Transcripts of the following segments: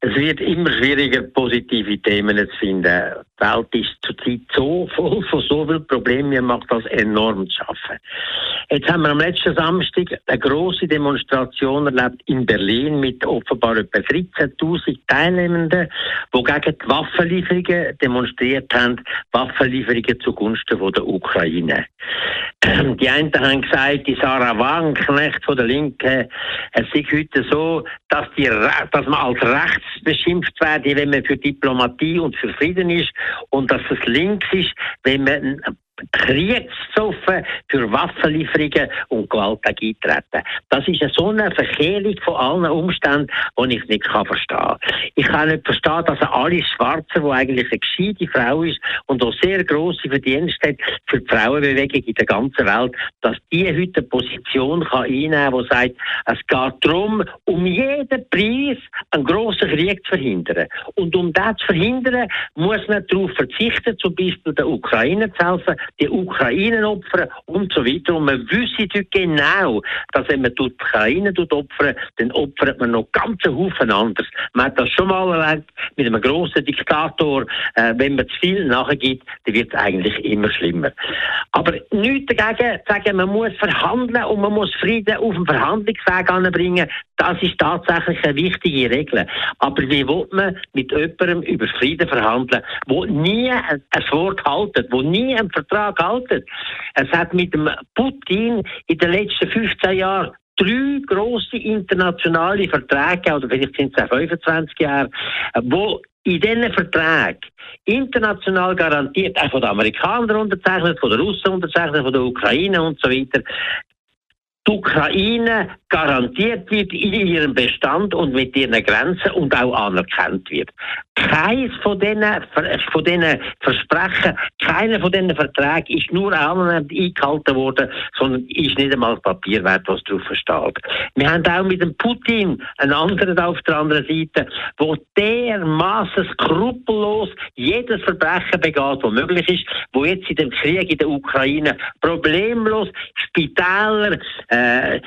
Es wird immer schwieriger, positive Themen zu finden. Die Welt ist zurzeit so voll von so vielen Problemen, mir macht das enorm zu schaffen. Jetzt haben wir am letzten Samstag eine große Demonstration erlebt in Berlin mit offenbar etwa 13.000 Teilnehmenden, die gegen die Waffenlieferungen demonstriert haben, Waffenlieferungen zugunsten der Ukraine. Die einen haben gesagt, die Sarah Wagenknecht von der Linken, es sei heute so, dass, die, dass man als rechts beschimpft werde, wenn man für Diplomatie und für Frieden ist und dass es links ist, wenn man Kriegsoffen für Waffenlieferungen und Gewalt eintreten. Das ist eine so eine Verkehrung von allen Umständen, die ich nicht kann verstehen kann. Ich kann nicht verstehen, dass Alice Schwarzer, die eigentlich eine gescheite Frau ist und auch sehr grosse Verdienste hat für die Frauenbewegung in der ganzen Welt, dass die heute eine Position kann einnehmen kann, die sagt, es geht darum, um jeden Preis einen grossen Krieg zu verhindern. Und um das zu verhindern, muss man darauf verzichten, zum Beispiel der Ukraine zu helfen, die Ukraine opfern und so weiter. Und man wüsste genau, dass wenn man die Ukraine opfert, dann opfert man noch ganz einen Haufen anders. Man hat das schon mal erlebt mit einem grossen Diktator. Wenn man zu viel nachgibt, dann wird es eigentlich immer schlimmer. Aber nichts dagegen sagen, man muss verhandeln und man muss Frieden auf dem Verhandlungsweg anbringen. Das ist tatsächlich eine wichtige Regel. Aber wie will man mit jemandem über Frieden verhandeln, wo nie ein Wort haltet, wo nie einen Vertrag haltet? Es hat mit dem Putin in den letzten 15 Jahren drei große internationale Verträge, oder vielleicht sind es auch 25 Jahre, wo in diesen Verträgen international garantiert, auch von den Amerikanern unterzeichnet, von den Russen unterzeichnet, von der Ukraine und so weiter, die Ukraine garantiert wird in ihrem Bestand und mit ihren Grenzen und auch anerkannt wird. Keines von diesen, von diesen Versprechen, keiner von diesen Verträgen ist nur annähernd eingehalten worden, sondern ist nicht einmal Papier wert, was darauf steht. Wir haben auch mit dem Putin einen anderen auf der anderen Seite, wo dermaßen skrupellos jedes Verbrechen begeht, das möglich ist, wo jetzt in dem Krieg in der Ukraine problemlos Spitäler, äh, äh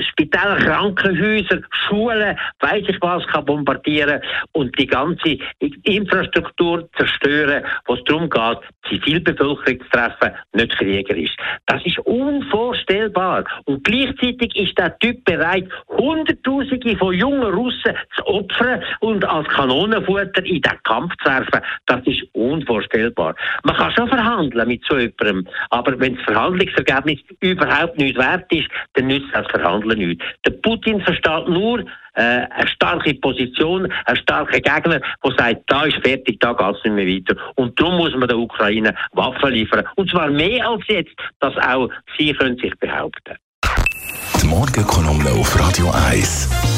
Spitäler, Krankenhäuser, Schulen, weiß ich was, kann bombardieren und die ganze Infrastruktur zerstören, wo es darum geht, Zivilbevölkerung zu treffen, nicht kriegerisch. Das ist unvorstellbar. Und gleichzeitig ist der Typ bereit, Hunderttausende von jungen Russen zu opfern und als Kanonenfutter in den Kampf zu werfen. Das ist unvorstellbar. Man kann schon verhandeln mit so jemandem, aber wenn das Verhandlungsergebnis überhaupt nicht wert ist, dann nützt das Verhandeln nicht. Der Putin versteht nur, äh, eine starke Position, ein starker Gegner, der sagt, da ist fertig, da geht es nicht mehr weiter. Und darum muss man der Ukraine Waffen liefern. Und zwar mehr als jetzt, dass auch sie können sich behaupten Die Morgenkolumne auf Radio 1.